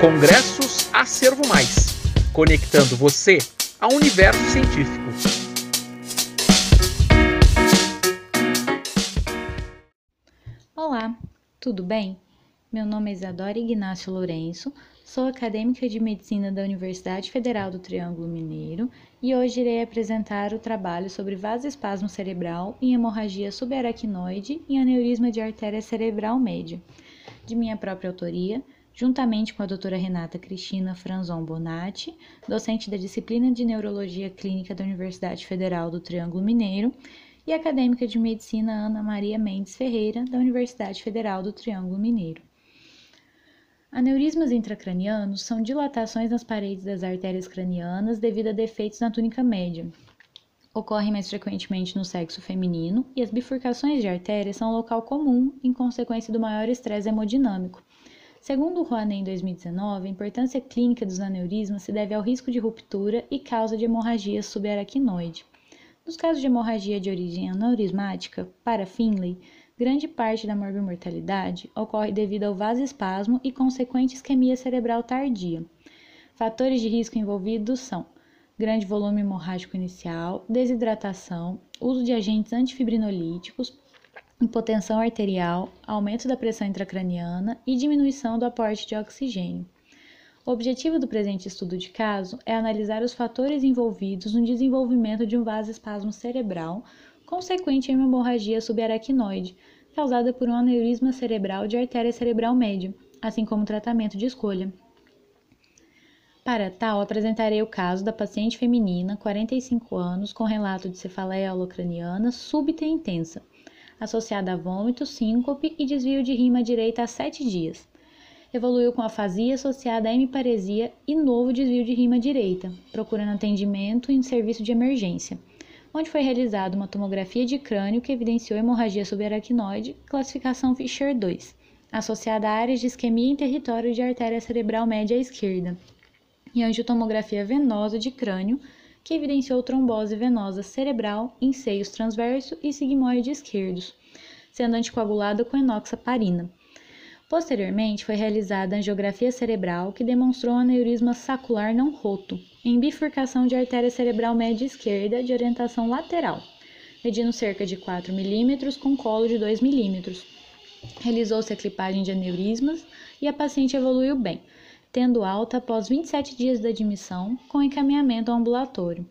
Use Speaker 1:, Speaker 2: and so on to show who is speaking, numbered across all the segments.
Speaker 1: Congressos Acervo Mais, conectando você ao universo científico.
Speaker 2: Olá, tudo bem? Meu nome é Isadora Ignácio Lourenço, sou acadêmica de medicina da Universidade Federal do Triângulo Mineiro e hoje irei apresentar o trabalho sobre vasoespasmo cerebral em hemorragia subaracnoide e aneurisma de artéria cerebral média, de minha própria autoria, juntamente com a doutora Renata Cristina Franzon Bonatti, docente da disciplina de Neurologia Clínica da Universidade Federal do Triângulo Mineiro, e acadêmica de medicina Ana Maria Mendes Ferreira, da Universidade Federal do Triângulo Mineiro. Aneurismas intracranianos são dilatações nas paredes das artérias cranianas devido a defeitos na túnica média. Ocorrem mais frequentemente no sexo feminino e as bifurcações de artérias são um local comum em consequência do maior estresse hemodinâmico, Segundo Rouanet em 2019, a importância clínica dos aneurismas se deve ao risco de ruptura e causa de hemorragia subaracnoide. Nos casos de hemorragia de origem aneurismática, para Finlay, grande parte da morbimortalidade ocorre devido ao vasoespasmo e consequente isquemia cerebral tardia. Fatores de risco envolvidos são grande volume hemorrágico inicial, desidratação, uso de agentes antifibrinolíticos, hipotensão arterial, aumento da pressão intracraniana e diminuição do aporte de oxigênio. O objetivo do presente estudo de caso é analisar os fatores envolvidos no desenvolvimento de um vasoespasmo cerebral consequente em uma hemorragia subaracnoide, causada por um aneurisma cerebral de artéria cerebral média, assim como tratamento de escolha. Para tal, apresentarei o caso da paciente feminina, 45 anos, com relato de cefaleia holocraniana súbita e intensa, associada a vômito, síncope e desvio de rima direita há sete dias. Evoluiu com afasia associada a hemiparesia e novo desvio de rima direita, procurando atendimento em serviço de emergência, onde foi realizada uma tomografia de crânio que evidenciou hemorragia subaracnoide, classificação Fischer 2, associada a áreas de isquemia em território de artéria cerebral média esquerda, e angiotomografia venosa de crânio, que evidenciou trombose venosa cerebral em seios transverso e sigmoide esquerdos, sendo anticoagulada com enoxaparina. Posteriormente, foi realizada angiografia cerebral, que demonstrou um aneurisma sacular não roto, em bifurcação de artéria cerebral média esquerda de orientação lateral, medindo cerca de 4 mm com colo de 2 mm. Realizou-se a clipagem de aneurismas e a paciente evoluiu bem, tendo alta após 27 dias da admissão, com encaminhamento ao ambulatório.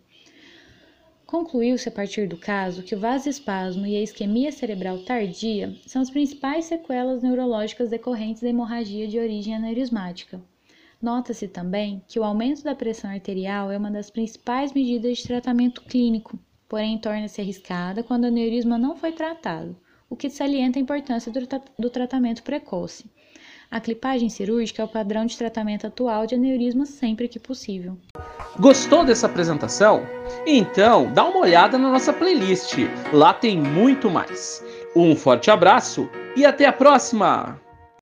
Speaker 2: Concluiu-se a partir do caso que o vasoespasmo e a isquemia cerebral tardia são as principais sequelas neurológicas decorrentes da hemorragia de origem aneurismática. Nota-se também que o aumento da pressão arterial é uma das principais medidas de tratamento clínico, porém torna-se arriscada quando o aneurisma não foi tratado, o que salienta a importância do, tra do tratamento precoce. A clipagem cirúrgica é o padrão de tratamento atual de aneurisma sempre que possível.
Speaker 1: Gostou dessa apresentação? Então, dá uma olhada na nossa playlist. Lá tem muito mais. Um forte abraço e até a próxima!